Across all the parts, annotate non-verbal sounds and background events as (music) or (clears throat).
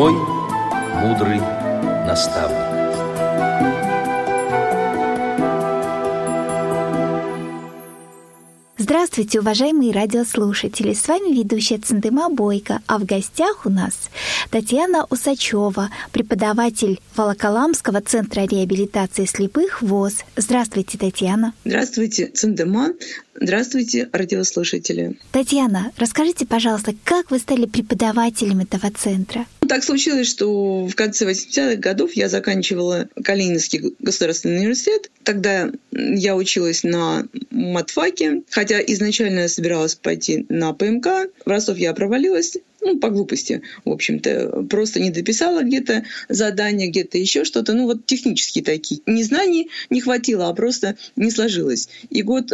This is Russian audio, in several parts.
Мой мудрый наставник. Здравствуйте, уважаемые радиослушатели! С вами ведущая Центыма Бойко, а в гостях у нас Татьяна Усачева, преподаватель Волоколамского центра реабилитации слепых ВОЗ. Здравствуйте, Татьяна! Здравствуйте, Центыма! Здравствуйте, радиослушатели! Татьяна, расскажите, пожалуйста, как вы стали преподавателем этого центра? Так случилось, что в конце 80-х годов я заканчивала Калининский государственный университет. Тогда я училась на матфаке, хотя изначально я собиралась пойти на ПМК. В Ростов я провалилась, ну, по глупости, в общем-то, просто не дописала где-то задание, где-то еще что-то, ну, вот технические такие. Не знаний не хватило, а просто не сложилось. И год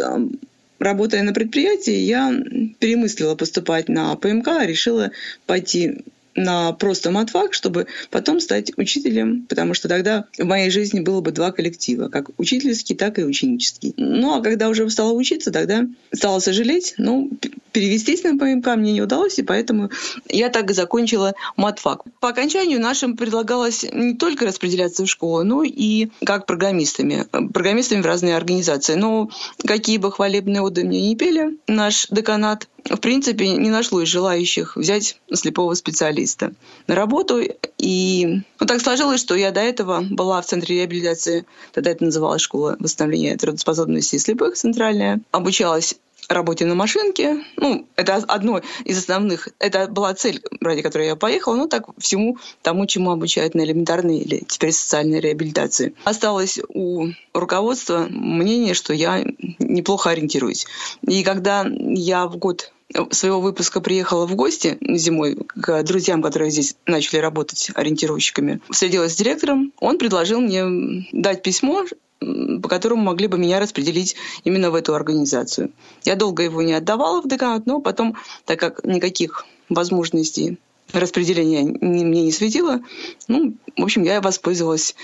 работая на предприятии, я перемыслила поступать на ПМК, решила пойти на просто матфак, чтобы потом стать учителем, потому что тогда в моей жизни было бы два коллектива, как учительский, так и ученический. Ну, а когда уже стала учиться, тогда стала сожалеть, ну, перевестись на ПМК мне не удалось, и поэтому я так и закончила матфак. По окончанию нашим предлагалось не только распределяться в школу, но и как программистами. Программистами в разные организации. Но какие бы хвалебные оды мне не пели, наш деканат в принципе, не нашлось желающих взять слепого специалиста на работу. И ну, так сложилось, что я до этого была в Центре реабилитации, тогда это называлась школа восстановления трудоспособности слепых центральная, обучалась работе на машинке. Ну, это одно из основных. Это была цель, ради которой я поехала. Ну, так всему тому, чему обучают на элементарной или теперь социальной реабилитации. Осталось у руководства мнение, что я неплохо ориентируюсь. И когда я в год своего выпуска приехала в гости зимой к друзьям, которые здесь начали работать ориентировщиками. Встретилась с директором. Он предложил мне дать письмо, по которому могли бы меня распределить именно в эту организацию. Я долго его не отдавала в деканат, но потом, так как никаких возможностей распределения мне не светило, ну, в общем, я воспользовалась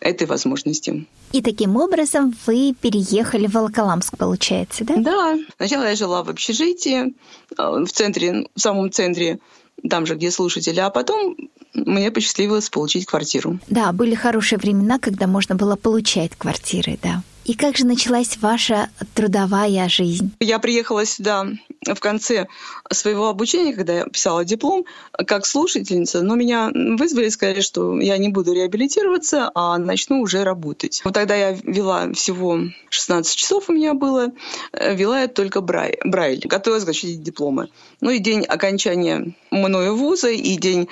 этой возможности. И таким образом вы переехали в Волоколамск, получается, да? Да. Сначала я жила в общежитии, э, в центре, в самом центре, там же, где слушатели, а потом мне посчастливилось получить квартиру. Да, были хорошие времена, когда можно было получать квартиры, да. И как же началась ваша трудовая жизнь? Я приехала сюда в конце своего обучения, когда я писала диплом, как слушательница, но меня вызвали и сказали, что я не буду реабилитироваться, а начну уже работать. Вот тогда я вела всего 16 часов у меня было, э, вела я только Брайль, Брайль готовилась защитить дипломы. Ну и день окончания мною вуза, и день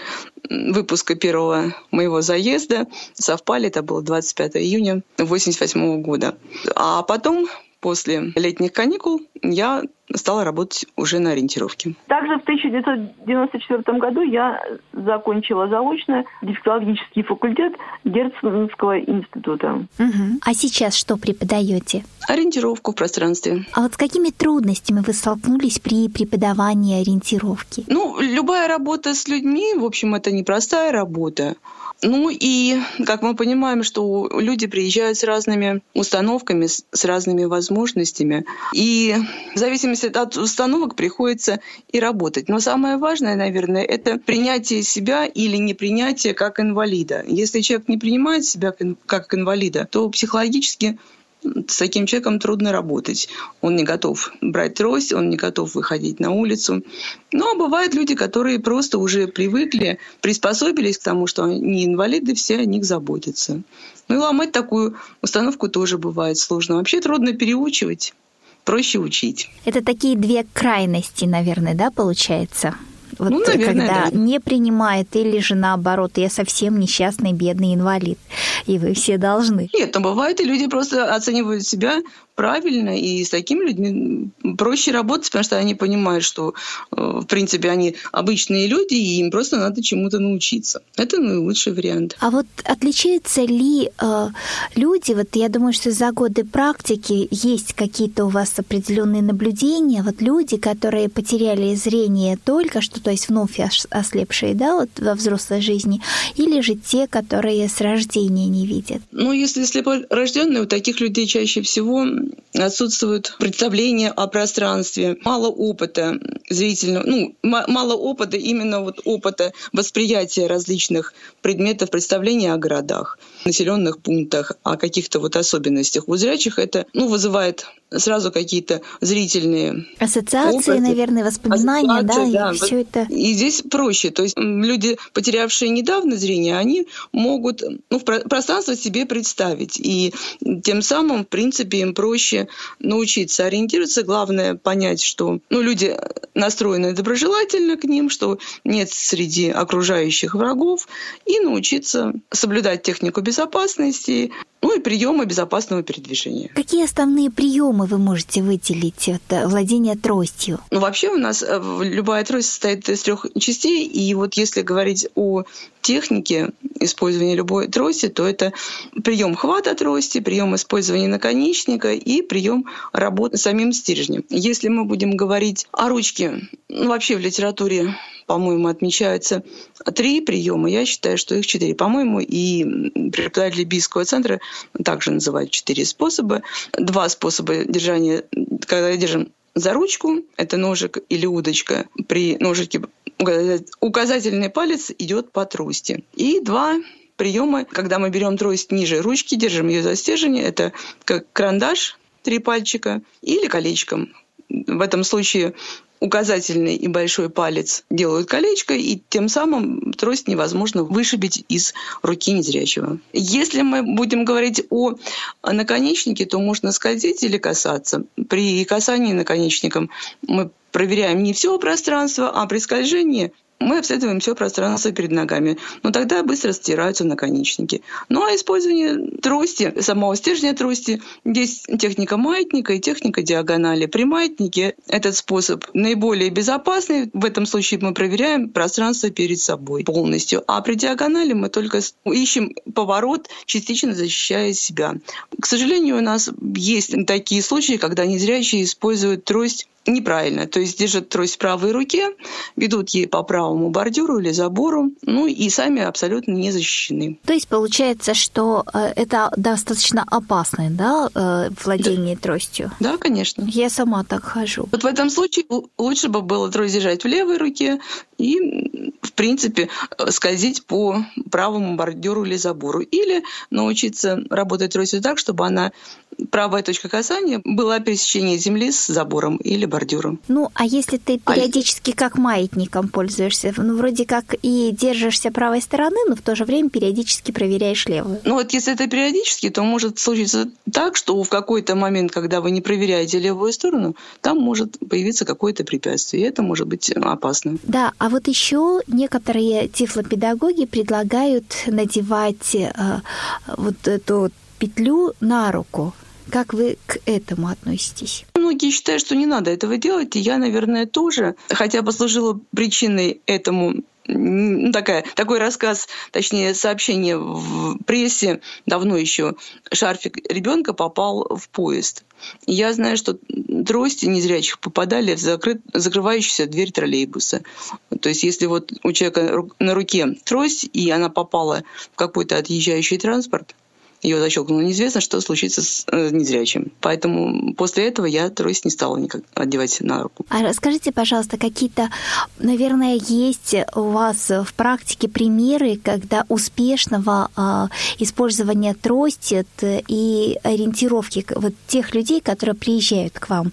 выпуска первого моего заезда совпали, это было 25 июня 1988 года. А потом после летних каникул я стала работать уже на ориентировке. Также в 1994 году я закончила заочно дефектологический факультет Герценского института. Угу. А сейчас что преподаете? Ориентировку в пространстве. А вот с какими трудностями вы столкнулись при преподавании ориентировки? Ну, любая работа с людьми, в общем, это непростая работа. Ну и, как мы понимаем, что люди приезжают с разными установками, с разными возможностями. И в зависимости от установок приходится и работать. Но самое важное, наверное, это принятие себя или непринятие как инвалида. Если человек не принимает себя как инвалида, то психологически с таким человеком трудно работать. Он не готов брать трость, он не готов выходить на улицу. Но бывают люди, которые просто уже привыкли, приспособились к тому, что они инвалиды, все о них заботятся. Ну и ломать такую установку тоже бывает сложно. Вообще трудно переучивать, проще учить. Это такие две крайности, наверное, да, получается? Вот ну, наверное, когда да. не принимает, или же наоборот, я совсем несчастный, бедный инвалид, и вы все должны. Нет, но бывает, и люди просто оценивают себя правильно, и с такими людьми проще работать, потому что они понимают, что, э, в принципе, они обычные люди, и им просто надо чему-то научиться. Это наилучший вариант. А вот отличаются ли э, люди, вот я думаю, что за годы практики есть какие-то у вас определенные наблюдения, вот люди, которые потеряли зрение только что, то есть вновь ослепшие, да, вот во взрослой жизни, или же те, которые с рождения не видят? Ну, если слепорожденные, у таких людей чаще всего отсутствует представление о пространстве, мало опыта зрительного, ну, мало опыта, именно вот опыта восприятия различных предметов, представления о городах, населенных пунктах, о каких-то вот особенностях. У зрячих это, ну, вызывает сразу какие-то зрительные ассоциации, опыты, наверное, воспоминания, ассоциации, да, да, и все это. И здесь проще, то есть люди, потерявшие недавно зрение, они могут ну, в пространство себе представить, и тем самым, в принципе, им проще научиться ориентироваться. Главное понять, что ну, люди настроены доброжелательно к ним, что нет среди окружающих врагов, и научиться соблюдать технику безопасности, ну и приемы безопасного передвижения. Какие основные приемы вы можете выделить от э, владения тростью? Ну, вообще у нас э, любая трость состоит из трех частей, и вот если говорить о технике использования любой трости, то это прием хвата трости, прием использования наконечника и прием работы самим стержнем. Если мы будем говорить о ручке, ну, вообще в литературе по-моему, отмечаются три приема. Я считаю, что их четыре. По-моему, и преподаватели Бийского центра также называют четыре способа. Два способа держания, когда держим за ручку, это ножик или удочка. При ножике указательный палец идет по трости. И два приема, когда мы берем трость ниже ручки, держим ее за стержень, это как карандаш, три пальчика, или колечком. В этом случае указательный и большой палец делают колечко, и тем самым трость невозможно вышибить из руки незрячего. Если мы будем говорить о наконечнике, то можно скользить или касаться. При касании наконечником мы проверяем не все пространство, а при скольжении мы обследуем все пространство перед ногами. Но тогда быстро стираются наконечники. Ну а использование трости, самого стержня трости, здесь техника маятника и техника диагонали. При маятнике этот способ наиболее безопасный. В этом случае мы проверяем пространство перед собой полностью. А при диагонали мы только ищем поворот, частично защищая себя. К сожалению, у нас есть такие случаи, когда незрячие используют трость неправильно. То есть держат трость в правой руке, ведут ей по правому бордюру или забору, ну и сами абсолютно не защищены. То есть получается, что э, это достаточно опасное да, э, владение да. тростью? Да, конечно. Я сама так хожу. Вот в этом случае лучше бы было трость держать в левой руке и, в принципе, скользить по правому бордюру или забору. Или научиться работать тростью так, чтобы она правая точка касания была пересечение земли с забором или бордюром. Ну, а если ты периодически а... как маятником пользуешься, ну, вроде как и держишься правой стороны, но в то же время периодически проверяешь левую. Ну, вот если это периодически, то может случиться так, что в какой-то момент, когда вы не проверяете левую сторону, там может появиться какое-то препятствие, и это может быть опасно. Да, а вот еще некоторые тифлопедагоги предлагают надевать э, вот эту петлю на руку. Как вы к этому относитесь? Многие считают, что не надо этого делать, и я, наверное, тоже, хотя послужила причиной этому ну, такая, такой рассказ, точнее сообщение в прессе давно еще. Шарфик ребенка попал в поезд. Я знаю, что трости незрячих попадали в закрыт, закрывающуюся дверь троллейбуса. То есть если вот у человека на руке трость, и она попала в какой-то отъезжающий транспорт, ее защелкнуло. Неизвестно, что случится с э, незрячим. Поэтому после этого я трость не стала никак одевать на руку. А расскажите, пожалуйста, какие-то, наверное, есть у вас в практике примеры, когда успешного э, использования трости и ориентировки вот тех людей, которые приезжают к вам.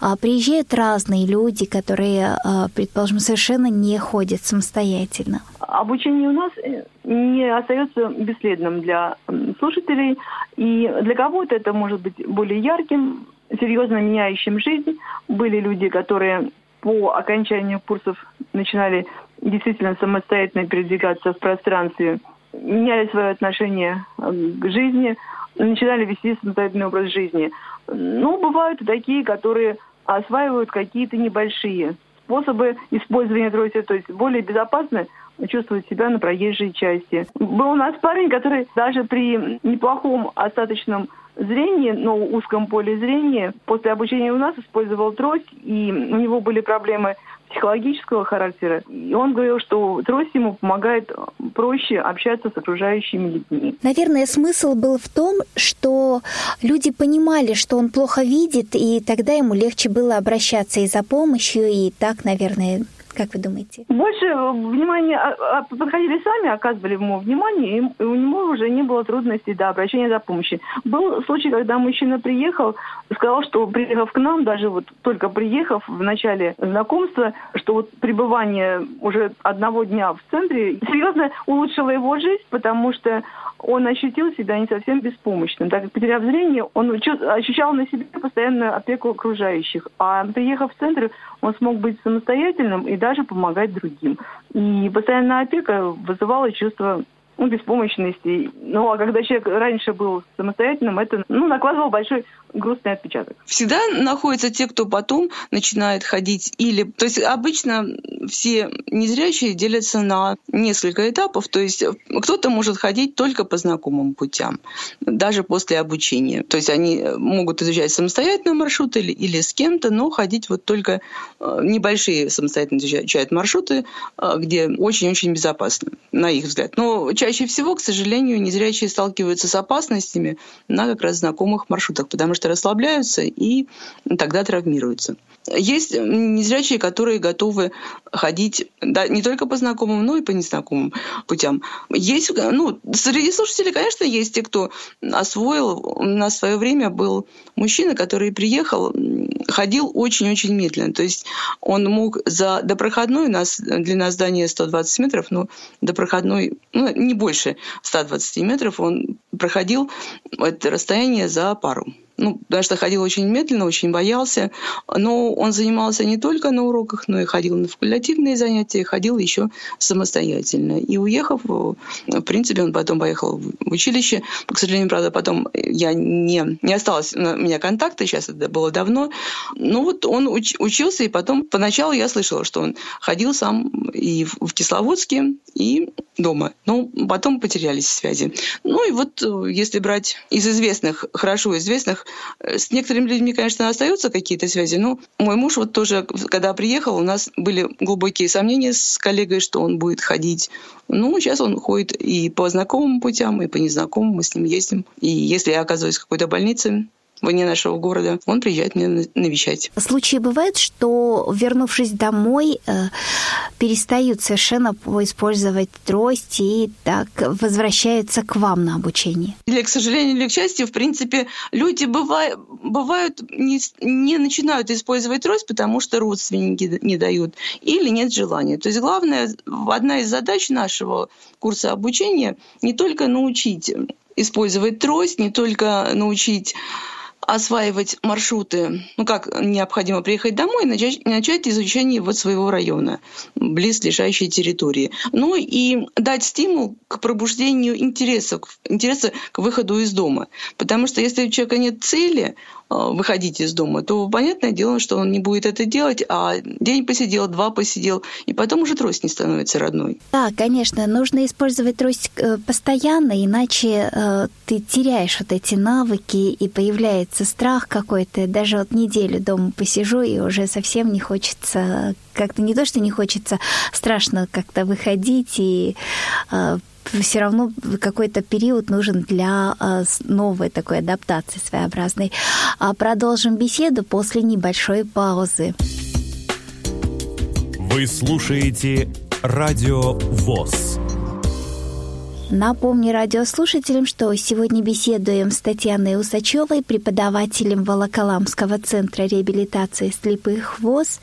Э, приезжают разные люди, которые, э, предположим, совершенно не ходят самостоятельно. Обучение у нас э, не остается бесследным для слушателей. И для кого-то это может быть более ярким, серьезно меняющим жизнь. Были люди, которые по окончанию курсов начинали действительно самостоятельно передвигаться в пространстве, меняли свое отношение к жизни, начинали вести самостоятельный образ жизни. Но бывают и такие, которые осваивают какие-то небольшие способы использования трости, то есть более безопасны чувствовать себя на проезжей части. Был у нас парень, который даже при неплохом остаточном зрения, но узком поле зрения, после обучения у нас использовал трость, и у него были проблемы психологического характера. И он говорил, что трость ему помогает проще общаться с окружающими людьми. Наверное, смысл был в том, что люди понимали, что он плохо видит, и тогда ему легче было обращаться и за помощью, и так, наверное, как вы думаете? Больше внимания а, а, подходили сами, оказывали ему внимание, и у него уже не было трудностей до обращения за помощью. Был случай, когда мужчина приехал, сказал, что приехав к нам, даже вот только приехав в начале знакомства, что вот пребывание уже одного дня в центре серьезно улучшило его жизнь, потому что он ощутил себя не совсем беспомощным. Так как потеряв зрение, он ощущал на себе постоянную опеку окружающих. А приехав в центр, он смог быть самостоятельным и даже помогать другим. И постоянная опека вызывала чувство ну, беспомощности. Ну, а когда человек раньше был самостоятельным, это ну, накладывало большой грустный отпечаток. Всегда находятся те, кто потом начинает ходить или... То есть обычно все незрячие делятся на несколько этапов. То есть кто-то может ходить только по знакомым путям, даже после обучения. То есть они могут изучать самостоятельно маршруты или, или с кем-то, но ходить вот только э, небольшие самостоятельно изучают маршруты, э, где очень-очень безопасно, на их взгляд. Но чаще всего, к сожалению, незрячие сталкиваются с опасностями на как раз знакомых маршрутах, потому что расслабляются и тогда травмируются. Есть незрячие, которые готовы ходить да, не только по знакомым, но и по незнакомым путям. Есть, ну, среди слушателей, конечно, есть те, кто освоил. На свое время был мужчина, который приехал, ходил очень-очень медленно. То есть он мог за до проходной, у нас длина здания 120 метров, но до проходной, ну, не больше 120 метров, он проходил это расстояние за пару ну, потому что ходил очень медленно, очень боялся. Но он занимался не только на уроках, но и ходил на факультативные занятия, ходил еще самостоятельно. И уехав, в принципе, он потом поехал в училище. К сожалению, правда, потом я не, не осталось у меня контакта, сейчас это было давно. Но вот он уч, учился, и потом поначалу я слышала, что он ходил сам и в, в Кисловодске, и дома. Но потом потерялись связи. Ну и вот э, если брать из известных, хорошо известных, Э, с некоторыми людьми, конечно, остаются какие-то связи, но мой муж вот тоже, когда приехал, у нас были глубокие сомнения с коллегой, что он будет ходить. Ну, сейчас он ходит и по знакомым путям, и по незнакомым, мы с ним ездим. И если я оказываюсь в какой-то больнице, вне нашего города, он приезжает меня навещать. Случаи бывают, что, вернувшись домой, э, перестают совершенно использовать трость и так возвращаются к вам на обучение? Или, к сожалению, или к счастью, в принципе, люди бывают, бывают не, не начинают использовать трость, потому что родственники не дают или нет желания. То есть главное, одна из задач нашего курса обучения не только научить использовать трость, не только научить осваивать маршруты, ну как необходимо приехать домой и начать, начать изучение вот своего района, близ лежащей территории. Ну и дать стимул к пробуждению интереса, интереса к выходу из дома. Потому что если у человека нет цели, выходить из дома, то понятное дело, что он не будет это делать, а день посидел, два посидел, и потом уже трость не становится родной. Да, конечно, нужно использовать трость э, постоянно, иначе э, ты теряешь вот эти навыки, и появляется страх какой-то. Даже вот неделю дома посижу, и уже совсем не хочется, как-то не то, что не хочется, страшно как-то выходить и э, все равно какой-то период нужен для а, новой такой адаптации своеобразной. А продолжим беседу после небольшой паузы. Вы слушаете Радио ВОЗ. Напомню радиослушателям, что сегодня беседуем с Татьяной Усачевой, преподавателем Волоколамского центра реабилитации слепых ВОЗ.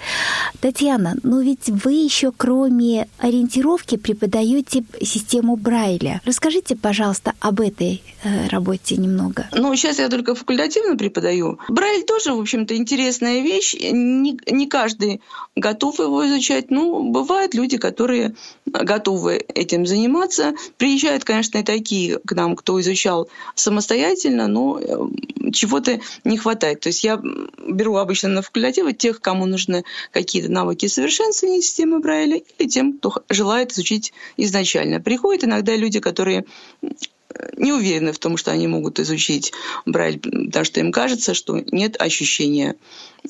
Татьяна, ну ведь вы еще кроме ориентировки преподаете систему Брайля. Расскажите, пожалуйста, об этой э, работе немного. Ну, сейчас я только факультативно преподаю. Брайль тоже, в общем-то, интересная вещь. Не, не каждый готов его изучать. Ну, бывают люди, которые готовы этим заниматься. Приезжают Бывают, конечно, и такие к нам, кто изучал самостоятельно, но э, чего-то не хватает. То есть я беру обычно на факультативы тех, кому нужны какие-то навыки совершенствования системы Брайля, или тем, кто желает изучить изначально. Приходят иногда люди, которые не уверены в том, что они могут изучить Брайль, потому что им кажется, что нет ощущения.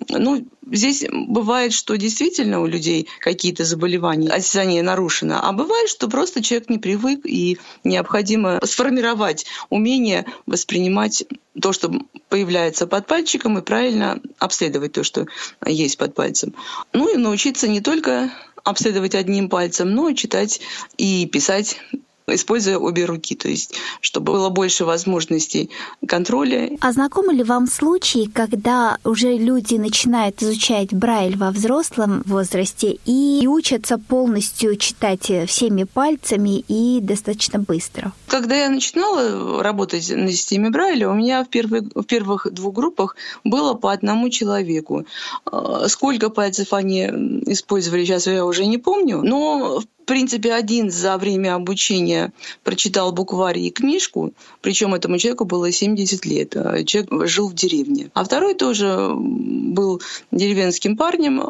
Ну, здесь бывает, что действительно у людей какие-то заболевания, осязание нарушено, а бывает, что просто человек не привык и необходимо сформировать умение воспринимать то, что появляется под пальчиком, и правильно обследовать то, что есть под пальцем. Ну и научиться не только обследовать одним пальцем, но читать и писать используя обе руки, то есть чтобы было больше возможностей контроля. А знакомы ли вам случаи, когда уже люди начинают изучать Брайль во взрослом возрасте и учатся полностью читать всеми пальцами и достаточно быстро? Когда я начинала работать на системе Брайля, у меня в, первых в первых двух группах было по одному человеку. А, сколько пальцев они использовали, сейчас я уже не помню, но в принципе, один за время обучения прочитал букварь и книжку, причем этому человеку было 70 лет. А человек жил в деревне. А второй тоже был деревенским парнем,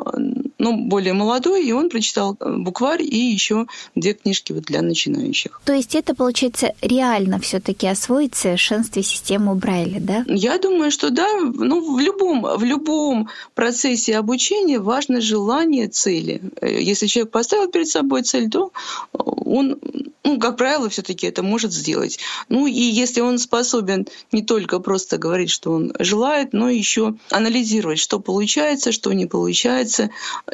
ну, более молодой, и он прочитал букварь и еще две книжки вот для начинающих. То есть это, получается, реально все таки освоить совершенстве систему Брайля, да? Я думаю, что да. Ну, в любом, в любом процессе обучения важно желание цели. Если человек поставил перед собой цель, то он, ну, как правило, все-таки это может сделать. Ну и если он способен не только просто говорить, что он желает, но еще анализировать, что получается, что не получается,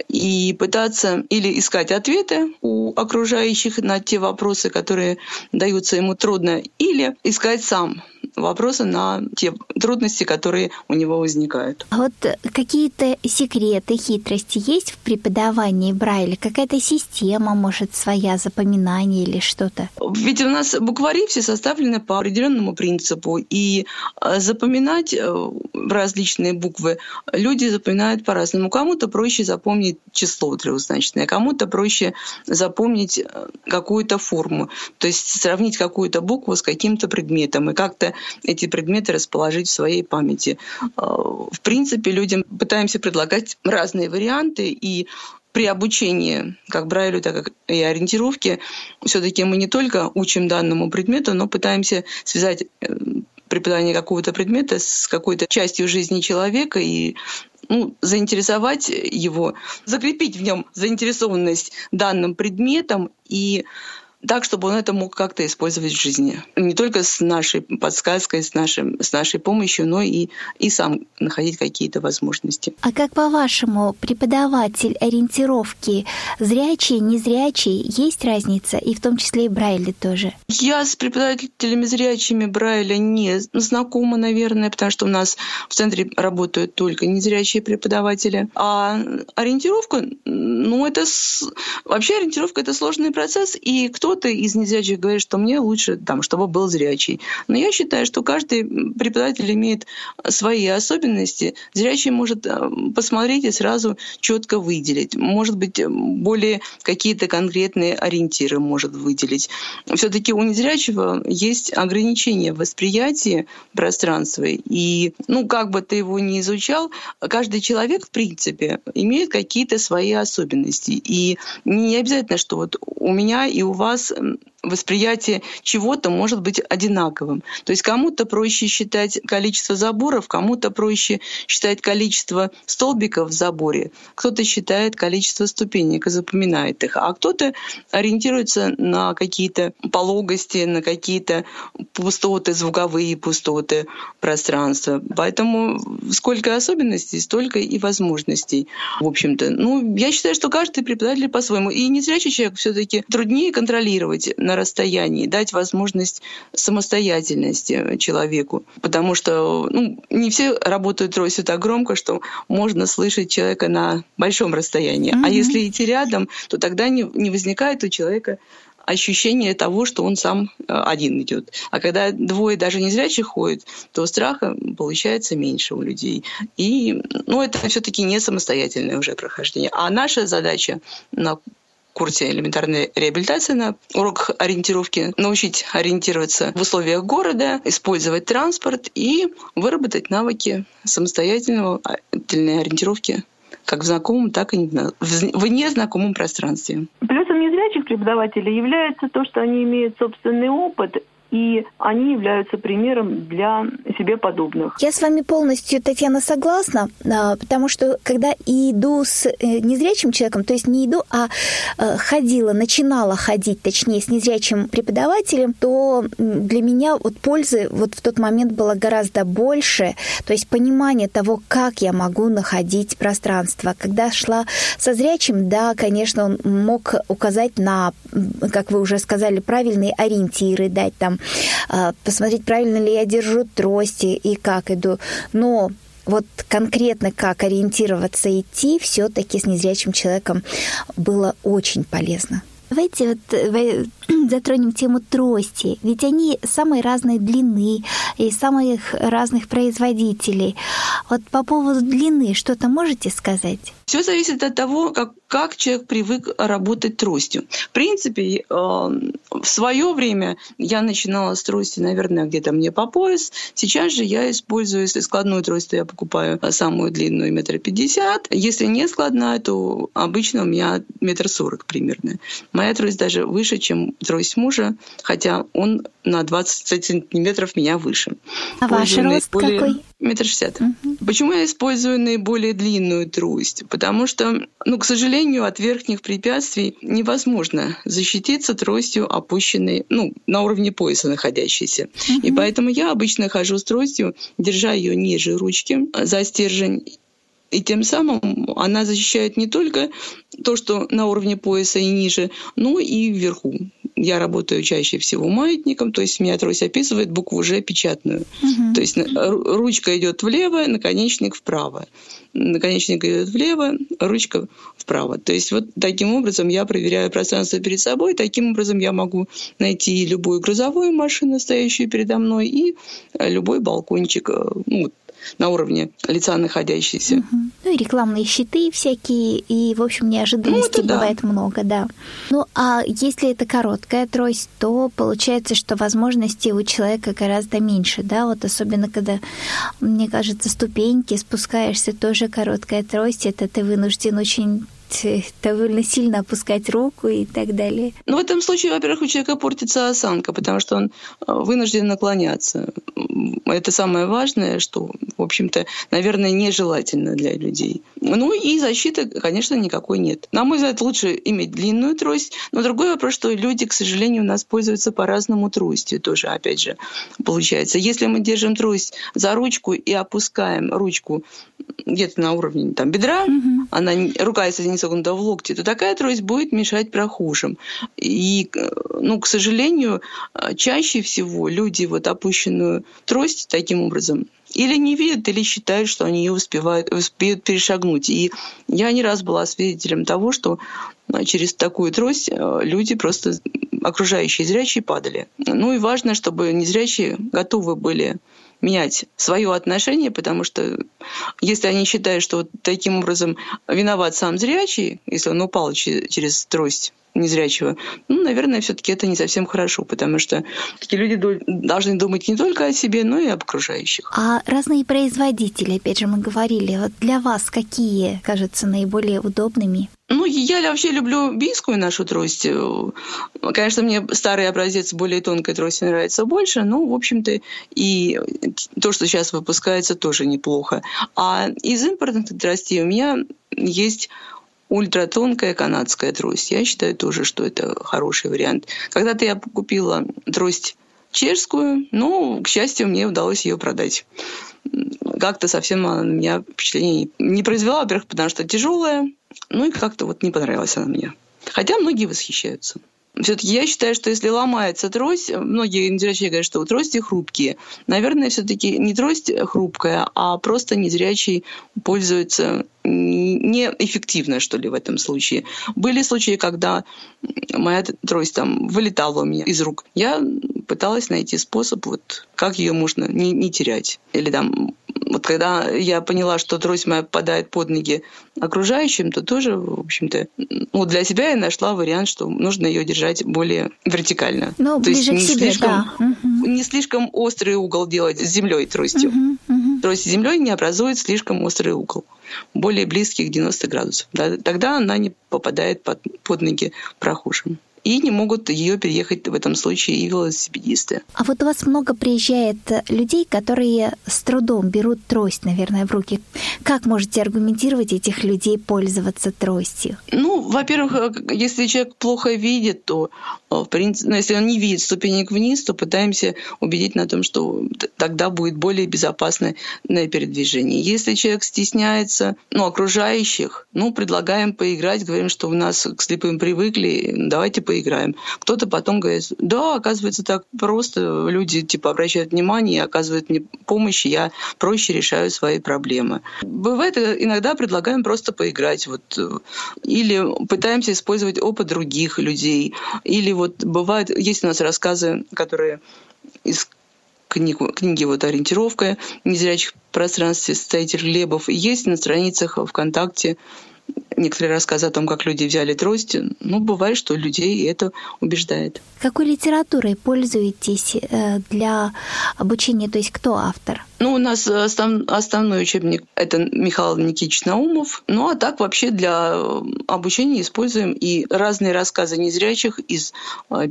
и пытаться или искать ответы у окружающих на те вопросы, которые даются ему трудно, или искать сам вопросы на те трудности, которые у него возникают. А вот какие-то секреты, хитрости есть в преподавании Брайля? Какая-то система, может, своя запоминание или что-то? Ведь у нас буквари все составлены по определенному принципу, и э, запоминать э, различные буквы люди запоминают по-разному. Кому-то проще запомнить число трехзначное, кому-то проще запомнить э, какую-то форму, то есть сравнить какую-то букву с каким-то предметом и как-то эти предметы расположить в своей памяти. А, в принципе, людям пытаемся предлагать разные варианты, и при обучении как Брайлю, так и ориентировке все-таки мы не только учим данному предмету, но пытаемся связать э, преподавание какого-то предмета с какой-то частью жизни человека и ну, заинтересовать его, закрепить в нем заинтересованность данным предметом и так, чтобы он это мог как-то использовать в жизни. Не только с нашей подсказкой, с, нашим, с нашей помощью, но и, и сам находить какие-то возможности. А как по-вашему, преподаватель ориентировки зрячий, незрячий, есть разница? И в том числе и Брайли тоже? Я с преподавателями зрячими Брайля не знакома, наверное, потому что у нас в центре работают только незрячие преподаватели. А ориентировка, ну это... Вообще ориентировка — это сложный процесс, и кто кто-то из незрячих говорит, что мне лучше, там, чтобы был зрячий. Но я считаю, что каждый преподаватель имеет свои особенности. Зрячий может э, посмотреть и сразу четко выделить. Может быть, э, более какие-то конкретные ориентиры может выделить. Все-таки у незрячего есть ограничения в восприятии пространства. И, ну, как бы ты его ни изучал, каждый человек, в принципе, имеет какие-то свои особенности. И не обязательно, что вот у меня и у вас нас восприятие чего-то может быть одинаковым. То есть кому-то проще считать количество заборов, кому-то проще считать количество столбиков в заборе, кто-то считает количество ступенек и запоминает их, а кто-то ориентируется на какие-то пологости, на какие-то пустоты, звуковые пустоты пространства. Поэтому сколько особенностей, столько и возможностей, в общем-то. Ну, я считаю, что каждый преподаватель по-своему. И незрячий человек все таки труднее контролировать на расстоянии, дать возможность самостоятельности человеку. Потому что ну, не все работают тросью так громко, что можно слышать человека на большом расстоянии. Mm-hmm. А если идти рядом, то тогда не, не возникает у человека ощущение того, что он сам э, один идет. А когда двое даже незрячих ходят, то страха получается меньше у людей. И ну, это все-таки не самостоятельное уже прохождение. А наша задача на курсе элементарной реабилитации на уроках ориентировки, научить ориентироваться в условиях города, использовать транспорт и выработать навыки самостоятельного ориентировки как в знакомом, так и в незнакомом пространстве. Плюсом незрячих преподавателей является то, что они имеют собственный опыт и они являются примером для себе подобных. Я с вами полностью, Татьяна, согласна, а, потому что когда иду с э, незрячим человеком, то есть не иду, а э, ходила, начинала ходить, точнее, с незрячим преподавателем, то для меня вот пользы вот в тот момент было гораздо больше, то есть понимание того, как я могу находить пространство. Когда шла со зрячим, да, конечно, он мог указать на, как вы уже сказали, правильные ориентиры, дать там, посмотреть, правильно ли я держу трости и как иду. Но вот конкретно как ориентироваться идти, все-таки с незрячим человеком было очень полезно. Давайте вот э, (clears throat) затронем тему трости. Ведь они самой разной длины и самых разных производителей. Вот по поводу длины что-то можете сказать? Все зависит от того, как, как человек привык работать тростью. В принципе, э, в свое время я начинала с трости, наверное, где-то мне по пояс. Сейчас же я использую, если складную трость, то я покупаю самую длинную метр пятьдесят. Если не складная, то обычно у меня метр сорок примерно. Моя трость даже выше, чем трость мужа, хотя он на 20 сантиметров меня выше. А ваш рост более... какой? Метр шестьдесят. Угу. Почему я использую наиболее длинную трость? Потому что, ну, к сожалению, от верхних препятствий невозможно защититься тростью, опущенной, ну, на уровне пояса находящейся. Угу. И поэтому я обычно хожу с тростью, держа ее ниже ручки за стержень и тем самым она защищает не только то, что на уровне пояса и ниже, но и вверху. Я работаю чаще всего маятником, то есть меня трость описывает букву «Ж» печатную. Угу. То есть ручка идет влево, наконечник вправо. Наконечник идет влево, ручка вправо. То есть вот таким образом я проверяю пространство перед собой, таким образом я могу найти любую грузовую машину, стоящую передо мной, и любой балкончик, э, ну, на уровне лица находящийся. Угу. Ну и рекламные щиты всякие, и, в общем, неожиданностей ну, бывает да. много, да. Ну а если это короткая трость, то получается, что возможностей у человека гораздо меньше, да, вот особенно когда, мне кажется, ступеньки, спускаешься, тоже короткая трость, это ты вынужден очень довольно сильно опускать руку и так далее. Ну, в этом случае, во-первых, у человека портится осанка, потому что он э, вынужден наклоняться. Это самое важное, что, в общем-то, наверное, нежелательно для людей. Ну и защиты, конечно, никакой нет. На мой взгляд, лучше иметь длинную трость, но другой вопрос, что люди, к сожалению, у нас пользуются по-разному тростью тоже, опять же, получается. Если мы держим трость за ручку и опускаем ручку где-то на уровне там, бедра, угу. она, рука, если не согнута в локте, то такая трость будет мешать прохожим. И, ну, к сожалению, чаще всего люди вот опущенную трость таким образом или не видят, или считают, что они ее успевают, успеют перешагнуть. И я не раз была свидетелем того, что через такую трость э, люди просто окружающие зрячие падали. Ну и важно, чтобы незрячие готовы были менять свое отношение, потому что если они считают, что вот таким образом виноват сам зрячий, если он упал через трость незрячего, ну, наверное, все-таки это не совсем хорошо, потому что такие люди должны думать не только о себе, но и об окружающих. А разные производители, опять же, мы говорили, вот для вас какие кажутся наиболее удобными? Ну, я вообще люблю бийскую нашу трость. Конечно, мне старый образец более тонкой трости нравится больше, но, в общем-то, и то, что сейчас выпускается, тоже неплохо. А из импортных тростей у меня есть ультратонкая канадская трость. Я считаю тоже, что это хороший вариант. Когда-то я купила трость чешскую, но, к счастью, мне удалось ее продать. Как-то совсем она на меня впечатление не произвела, во-первых, потому что тяжелая, ну и как-то вот не понравилась она мне. Хотя многие восхищаются. Все-таки я считаю, что если ломается трость, многие незрячие говорят, что трости хрупкие. Наверное, все-таки не трость хрупкая, а просто незрячий пользуется неэффективно, что ли, в этом случае. Были случаи, когда моя трость там вылетала у меня из рук. Я пыталась найти способ, вот, как ее можно не, не терять. Или там вот когда я поняла, что трость моя попадает под ноги окружающим, то тоже, в общем-то, ну, для себя я нашла вариант, что нужно ее держать более вертикально. Ну, то есть не, себе, слишком, да. не слишком острый угол делать с землей тростью. Угу, угу. Трость с землей не образует слишком острый угол более близких 90 градусов. Да, тогда она не попадает под, под ноги прохожим. И не могут ее переехать в этом случае и велосипедисты. А вот у вас много приезжает людей, которые с трудом берут трость, наверное, в руки. Как можете аргументировать этих людей пользоваться тростью? Ну, во-первых, э, если человек плохо видит, то, э, в принципе, ну, если он не видит ступенек вниз, то пытаемся убедить на том, что тогда будет более безопасное передвижение. Если человек стесняется ну, окружающих, ну, предлагаем поиграть, говорим, что у нас к слепым привыкли, давайте поиграем. Кто-то потом говорит, да, оказывается, так просто, люди типа обращают внимание, оказывают мне помощь, и я проще решаю свои проблемы. Бывает, э, иногда предлагаем просто поиграть, вот, э, или пытаемся использовать опыт других людей, или вот бывает, есть у нас рассказы, которые из книгу, книги вот «Ориентировка незрячих в пространстве» состоятель Глебов. Есть на страницах ВКонтакте некоторые рассказы о том, как люди взяли трость. Ну, бывает, что людей это убеждает. Какой литературой пользуетесь э, для обучения? То есть кто автор? Ну, у нас основ, основной учебник — это Михаил Никитич Наумов. Ну, а так вообще для э, обучения используем и разные рассказы незрячих из э,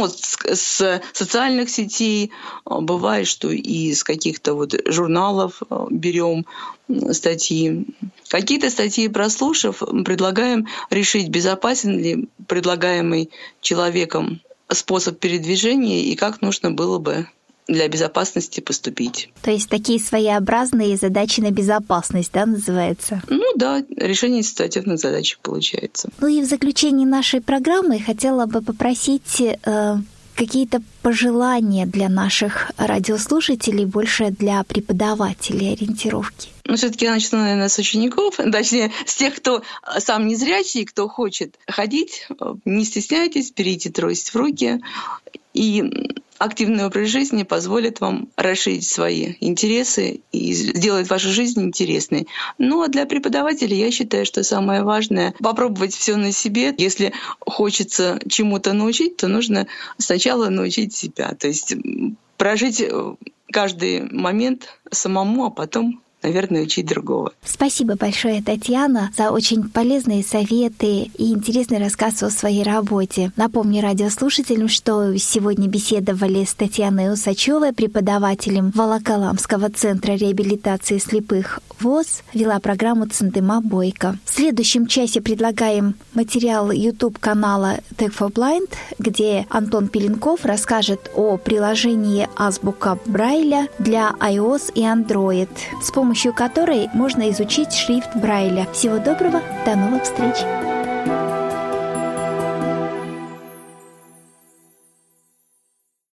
вот с, с социальных сетей, а, бывает, что и из каких-то вот журналов а, берем статьи. Какие-то статьи прослушав, предлагаем решить, безопасен ли предлагаемый человеком способ передвижения и как нужно было бы для безопасности поступить. То есть такие своеобразные задачи на безопасность, да, называется? Ну да, решение ситуативных задач получается. Ну и в заключении нашей программы хотела бы попросить э, какие-то пожелания для наших радиослушателей, больше для преподавателей ориентировки? Ну, все-таки я начну, наверное, с учеников, (laughs) точнее, с тех, кто сам незрячий, кто хочет ходить. Не стесняйтесь, берите трость в руки и активный образ жизни позволит вам расширить свои интересы и сделать вашу жизнь интересной. Ну а для преподавателей я считаю, что самое важное — попробовать все на себе. Если хочется чему-то научить, то нужно сначала научить себя. То есть прожить э, каждый момент самому, а потом наверное, учить другого. Спасибо большое, Татьяна, за очень полезные советы и интересный рассказ о своей работе. Напомню радиослушателям, что сегодня беседовали с Татьяной Усачевой, преподавателем Волоколамского центра реабилитации слепых ВОЗ, вела программу Центыма Бойко. В следующем часе предлагаем материал YouTube-канала Tech for Blind, где Антон Пеленков расскажет о приложении Азбука Брайля для iOS и Android, с помощью помощью которой можно изучить шрифт Брайля. Всего доброго, до новых встреч!